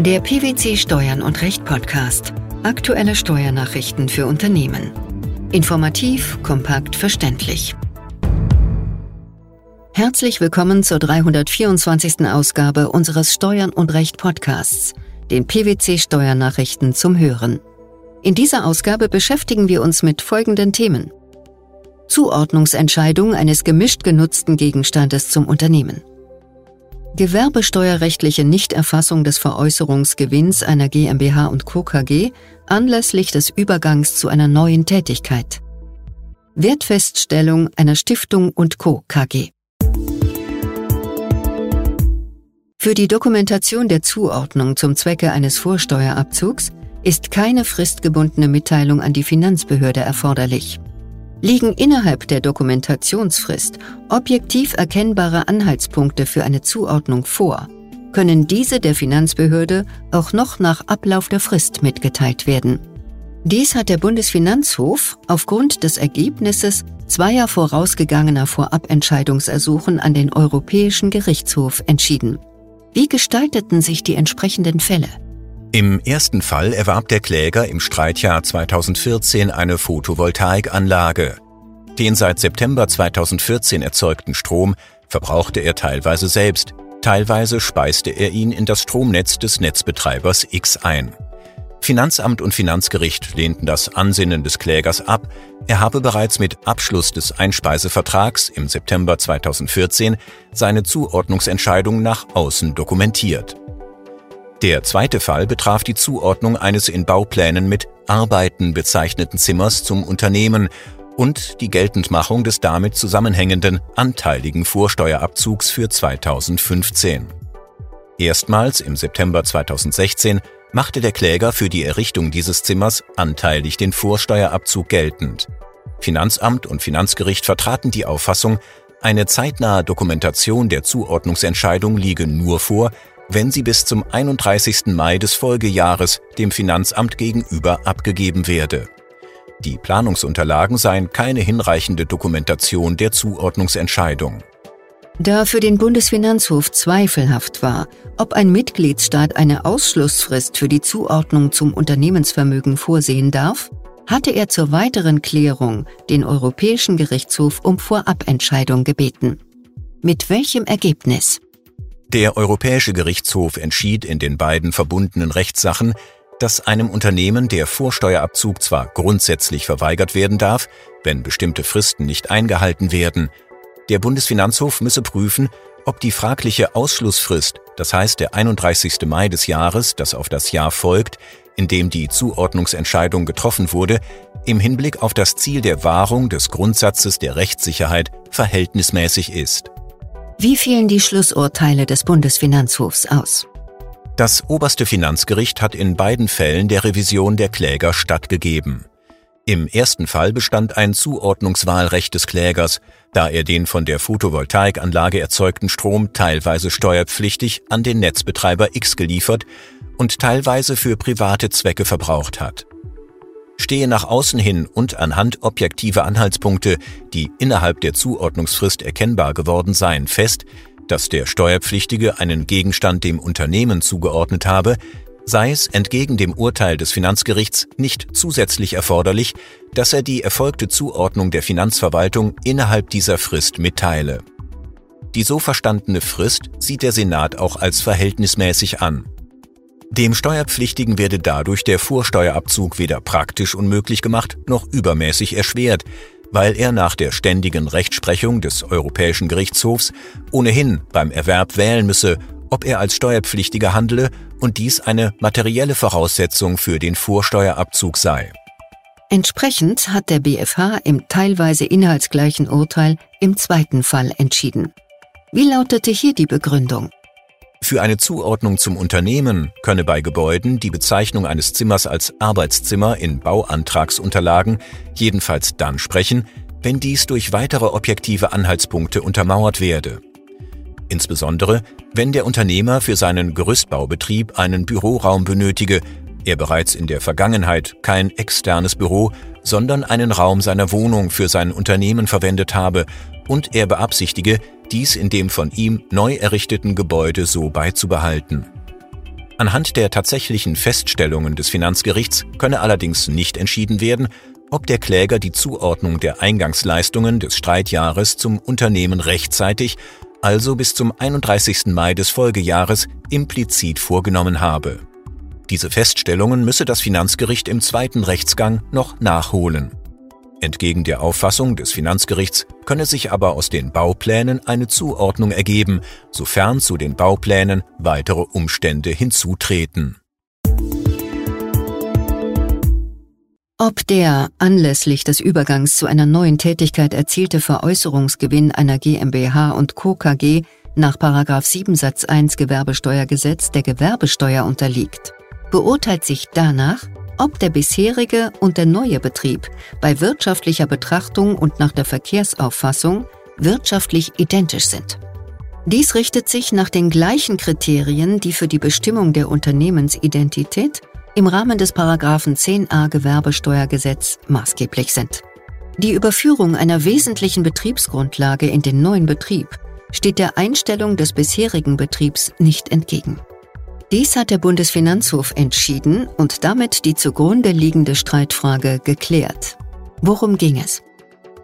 Der PwC Steuern und Recht Podcast. Aktuelle Steuernachrichten für Unternehmen. Informativ, kompakt, verständlich. Herzlich willkommen zur 324. Ausgabe unseres Steuern und Recht Podcasts, den PwC Steuernachrichten zum Hören. In dieser Ausgabe beschäftigen wir uns mit folgenden Themen. Zuordnungsentscheidung eines gemischt genutzten Gegenstandes zum Unternehmen. Gewerbesteuerrechtliche Nichterfassung des Veräußerungsgewinns einer GmbH und Co. KG anlässlich des Übergangs zu einer neuen Tätigkeit. Wertfeststellung einer Stiftung und Co. KG. Für die Dokumentation der Zuordnung zum Zwecke eines Vorsteuerabzugs ist keine fristgebundene Mitteilung an die Finanzbehörde erforderlich. Liegen innerhalb der Dokumentationsfrist objektiv erkennbare Anhaltspunkte für eine Zuordnung vor, können diese der Finanzbehörde auch noch nach Ablauf der Frist mitgeteilt werden. Dies hat der Bundesfinanzhof aufgrund des Ergebnisses zweier vorausgegangener Vorabentscheidungsersuchen an den Europäischen Gerichtshof entschieden. Wie gestalteten sich die entsprechenden Fälle? Im ersten Fall erwarb der Kläger im Streitjahr 2014 eine Photovoltaikanlage. Den seit September 2014 erzeugten Strom verbrauchte er teilweise selbst, teilweise speiste er ihn in das Stromnetz des Netzbetreibers X ein. Finanzamt und Finanzgericht lehnten das Ansinnen des Klägers ab, er habe bereits mit Abschluss des Einspeisevertrags im September 2014 seine Zuordnungsentscheidung nach außen dokumentiert. Der zweite Fall betraf die Zuordnung eines in Bauplänen mit Arbeiten bezeichneten Zimmers zum Unternehmen und die Geltendmachung des damit zusammenhängenden anteiligen Vorsteuerabzugs für 2015. Erstmals im September 2016 machte der Kläger für die Errichtung dieses Zimmers anteilig den Vorsteuerabzug geltend. Finanzamt und Finanzgericht vertraten die Auffassung, eine zeitnahe Dokumentation der Zuordnungsentscheidung liege nur vor, wenn sie bis zum 31. Mai des Folgejahres dem Finanzamt gegenüber abgegeben werde. Die Planungsunterlagen seien keine hinreichende Dokumentation der Zuordnungsentscheidung. Da für den Bundesfinanzhof zweifelhaft war, ob ein Mitgliedsstaat eine Ausschlussfrist für die Zuordnung zum Unternehmensvermögen vorsehen darf, hatte er zur weiteren Klärung den Europäischen Gerichtshof um Vorabentscheidung gebeten. Mit welchem Ergebnis? Der Europäische Gerichtshof entschied in den beiden verbundenen Rechtssachen, dass einem Unternehmen der Vorsteuerabzug zwar grundsätzlich verweigert werden darf, wenn bestimmte Fristen nicht eingehalten werden, der Bundesfinanzhof müsse prüfen, ob die fragliche Ausschlussfrist, das heißt der 31. Mai des Jahres, das auf das Jahr folgt, in dem die Zuordnungsentscheidung getroffen wurde, im Hinblick auf das Ziel der Wahrung des Grundsatzes der Rechtssicherheit verhältnismäßig ist. Wie fielen die Schlussurteile des Bundesfinanzhofs aus? Das oberste Finanzgericht hat in beiden Fällen der Revision der Kläger stattgegeben. Im ersten Fall bestand ein Zuordnungswahlrecht des Klägers, da er den von der Photovoltaikanlage erzeugten Strom teilweise steuerpflichtig an den Netzbetreiber X geliefert und teilweise für private Zwecke verbraucht hat stehe nach außen hin und anhand objektiver Anhaltspunkte, die innerhalb der Zuordnungsfrist erkennbar geworden seien, fest, dass der Steuerpflichtige einen Gegenstand dem Unternehmen zugeordnet habe, sei es entgegen dem Urteil des Finanzgerichts nicht zusätzlich erforderlich, dass er die erfolgte Zuordnung der Finanzverwaltung innerhalb dieser Frist mitteile. Die so verstandene Frist sieht der Senat auch als verhältnismäßig an. Dem Steuerpflichtigen werde dadurch der Vorsteuerabzug weder praktisch unmöglich gemacht noch übermäßig erschwert, weil er nach der ständigen Rechtsprechung des Europäischen Gerichtshofs ohnehin beim Erwerb wählen müsse, ob er als Steuerpflichtiger handele und dies eine materielle Voraussetzung für den Vorsteuerabzug sei. Entsprechend hat der BfH im teilweise inhaltsgleichen Urteil im zweiten Fall entschieden. Wie lautete hier die Begründung? Für eine Zuordnung zum Unternehmen könne bei Gebäuden die Bezeichnung eines Zimmers als Arbeitszimmer in Bauantragsunterlagen jedenfalls dann sprechen, wenn dies durch weitere objektive Anhaltspunkte untermauert werde. Insbesondere, wenn der Unternehmer für seinen Gerüstbaubetrieb einen Büroraum benötige, er bereits in der Vergangenheit kein externes Büro, sondern einen Raum seiner Wohnung für sein Unternehmen verwendet habe und er beabsichtige, dies in dem von ihm neu errichteten Gebäude so beizubehalten. Anhand der tatsächlichen Feststellungen des Finanzgerichts könne allerdings nicht entschieden werden, ob der Kläger die Zuordnung der Eingangsleistungen des Streitjahres zum Unternehmen rechtzeitig, also bis zum 31. Mai des Folgejahres, implizit vorgenommen habe. Diese Feststellungen müsse das Finanzgericht im zweiten Rechtsgang noch nachholen. Entgegen der Auffassung des Finanzgerichts könne sich aber aus den Bauplänen eine Zuordnung ergeben, sofern zu den Bauplänen weitere Umstände hinzutreten. Ob der anlässlich des Übergangs zu einer neuen Tätigkeit erzielte Veräußerungsgewinn einer GmbH und Co. KG nach 7 Satz 1 Gewerbesteuergesetz der Gewerbesteuer unterliegt, beurteilt sich danach, ob der bisherige und der neue Betrieb bei wirtschaftlicher Betrachtung und nach der Verkehrsauffassung wirtschaftlich identisch sind. Dies richtet sich nach den gleichen Kriterien, die für die Bestimmung der Unternehmensidentität im Rahmen des Paragraphen 10a Gewerbesteuergesetz maßgeblich sind. Die Überführung einer wesentlichen Betriebsgrundlage in den neuen Betrieb steht der Einstellung des bisherigen Betriebs nicht entgegen. Dies hat der Bundesfinanzhof entschieden und damit die zugrunde liegende Streitfrage geklärt. Worum ging es?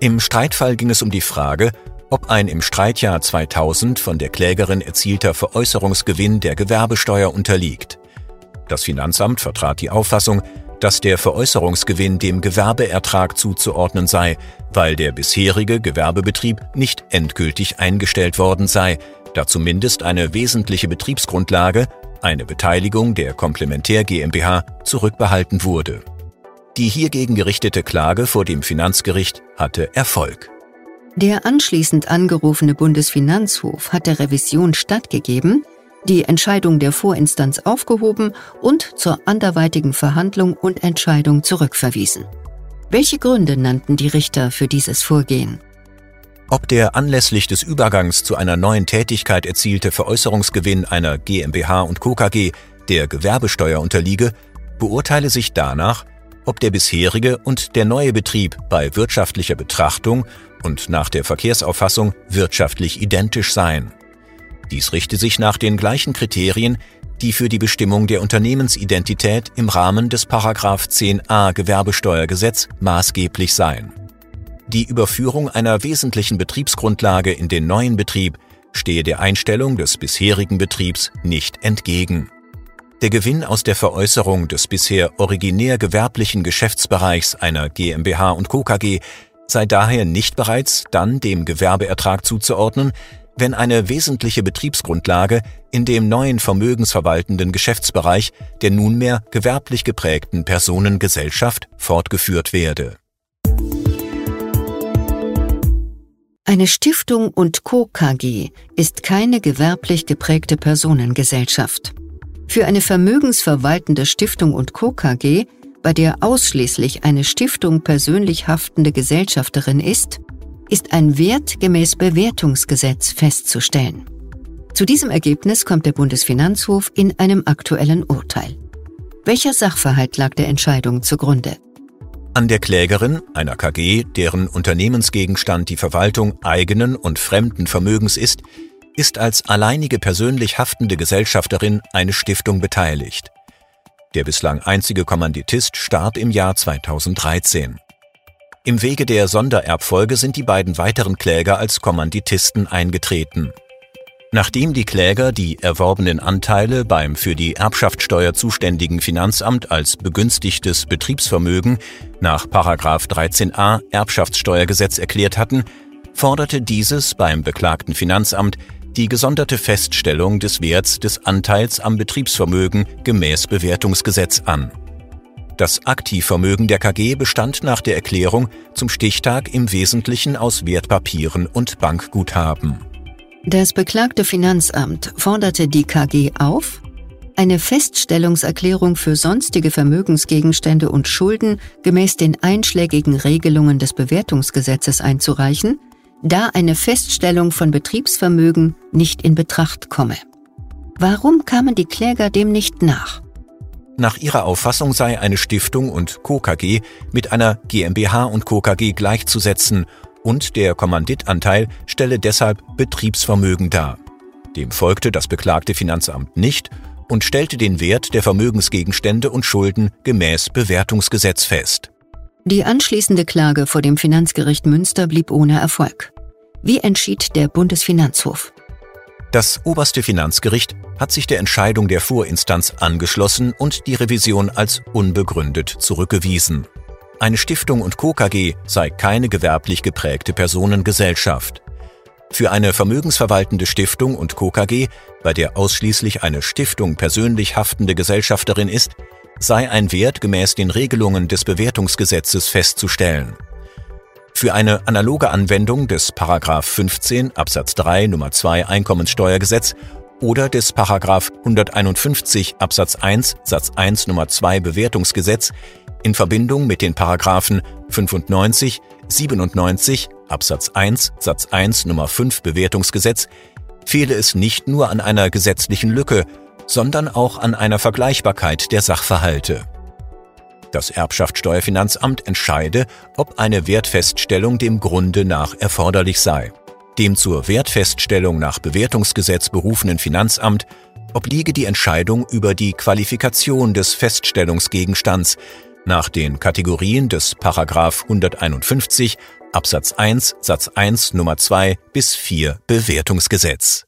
Im Streitfall ging es um die Frage, ob ein im Streitjahr 2000 von der Klägerin erzielter Veräußerungsgewinn der Gewerbesteuer unterliegt. Das Finanzamt vertrat die Auffassung, dass der Veräußerungsgewinn dem Gewerbeertrag zuzuordnen sei, weil der bisherige Gewerbebetrieb nicht endgültig eingestellt worden sei, da zumindest eine wesentliche Betriebsgrundlage eine Beteiligung der Komplementär GmbH zurückbehalten wurde. Die hiergegen gerichtete Klage vor dem Finanzgericht hatte Erfolg. Der anschließend angerufene Bundesfinanzhof hat der Revision stattgegeben, die Entscheidung der Vorinstanz aufgehoben und zur anderweitigen Verhandlung und Entscheidung zurückverwiesen. Welche Gründe nannten die Richter für dieses Vorgehen? Ob der anlässlich des Übergangs zu einer neuen Tätigkeit erzielte Veräußerungsgewinn einer GmbH und Co. KG der Gewerbesteuer unterliege, beurteile sich danach, ob der bisherige und der neue Betrieb bei wirtschaftlicher Betrachtung und nach der Verkehrsauffassung wirtschaftlich identisch seien. Dies richte sich nach den gleichen Kriterien, die für die Bestimmung der Unternehmensidentität im Rahmen des 10a Gewerbesteuergesetz maßgeblich seien. Die Überführung einer wesentlichen Betriebsgrundlage in den neuen Betrieb stehe der Einstellung des bisherigen Betriebs nicht entgegen. Der Gewinn aus der Veräußerung des bisher originär gewerblichen Geschäftsbereichs einer GmbH und Co. KG sei daher nicht bereits dann dem Gewerbeertrag zuzuordnen, wenn eine wesentliche Betriebsgrundlage in dem neuen vermögensverwaltenden Geschäftsbereich der nunmehr gewerblich geprägten Personengesellschaft fortgeführt werde Eine Stiftung und Co. KG ist keine gewerblich geprägte Personengesellschaft. Für eine vermögensverwaltende Stiftung und Co. KG, bei der ausschließlich eine Stiftung persönlich haftende Gesellschafterin ist, ist ein Wert gemäß Bewertungsgesetz festzustellen. Zu diesem Ergebnis kommt der Bundesfinanzhof in einem aktuellen Urteil. Welcher Sachverhalt lag der Entscheidung zugrunde? An der Klägerin, einer KG, deren Unternehmensgegenstand die Verwaltung eigenen und fremden Vermögens ist, ist als alleinige persönlich haftende Gesellschafterin eine Stiftung beteiligt. Der bislang einzige Kommanditist starb im Jahr 2013. Im Wege der Sondererbfolge sind die beiden weiteren Kläger als Kommanditisten eingetreten. Nachdem die Kläger die erworbenen Anteile beim für die Erbschaftssteuer zuständigen Finanzamt als begünstigtes Betriebsvermögen nach 13a Erbschaftssteuergesetz erklärt hatten, forderte dieses beim beklagten Finanzamt die gesonderte Feststellung des Werts des Anteils am Betriebsvermögen gemäß Bewertungsgesetz an. Das Aktivvermögen der KG bestand nach der Erklärung zum Stichtag im Wesentlichen aus Wertpapieren und Bankguthaben. Das beklagte Finanzamt forderte die KG auf, eine Feststellungserklärung für sonstige Vermögensgegenstände und Schulden gemäß den einschlägigen Regelungen des Bewertungsgesetzes einzureichen, da eine Feststellung von Betriebsvermögen nicht in Betracht komme. Warum kamen die Kläger dem nicht nach? Nach ihrer Auffassung sei eine Stiftung und Co. KG mit einer GmbH und Co. KG gleichzusetzen und der Kommanditanteil stelle deshalb Betriebsvermögen dar. Dem folgte das beklagte Finanzamt nicht und stellte den Wert der Vermögensgegenstände und Schulden gemäß Bewertungsgesetz fest. Die anschließende Klage vor dem Finanzgericht Münster blieb ohne Erfolg. Wie entschied der Bundesfinanzhof? Das oberste Finanzgericht hat sich der Entscheidung der Vorinstanz angeschlossen und die Revision als unbegründet zurückgewiesen. Eine Stiftung und Co. KG sei keine gewerblich geprägte Personengesellschaft. Für eine vermögensverwaltende Stiftung und Co. KG, bei der ausschließlich eine Stiftung persönlich haftende Gesellschafterin ist, sei ein Wert gemäß den Regelungen des Bewertungsgesetzes festzustellen. Für eine analoge Anwendung des Paragraph 15 Absatz 3 Nummer 2 Einkommenssteuergesetz oder des Paragraph 151 Absatz 1 Satz 1 Nummer 2 Bewertungsgesetz in Verbindung mit den Paragraphen 95, 97 Absatz 1 Satz 1 Nummer 5 Bewertungsgesetz fehle es nicht nur an einer gesetzlichen Lücke, sondern auch an einer Vergleichbarkeit der Sachverhalte. Das Erbschaftssteuerfinanzamt entscheide, ob eine Wertfeststellung dem Grunde nach erforderlich sei. Dem zur Wertfeststellung nach Bewertungsgesetz berufenen Finanzamt obliege die Entscheidung über die Qualifikation des Feststellungsgegenstands nach den Kategorien des Paragraph 151 Absatz 1 Satz 1 Nummer 2 bis 4 Bewertungsgesetz.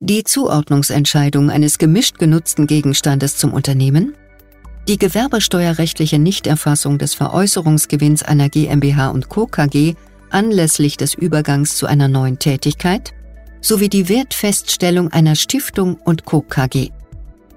Die Zuordnungsentscheidung eines gemischt genutzten Gegenstandes zum Unternehmen, die gewerbesteuerrechtliche Nichterfassung des Veräußerungsgewinns einer GmbH und Co. KG anlässlich des Übergangs zu einer neuen Tätigkeit sowie die Wertfeststellung einer Stiftung und Co. KG.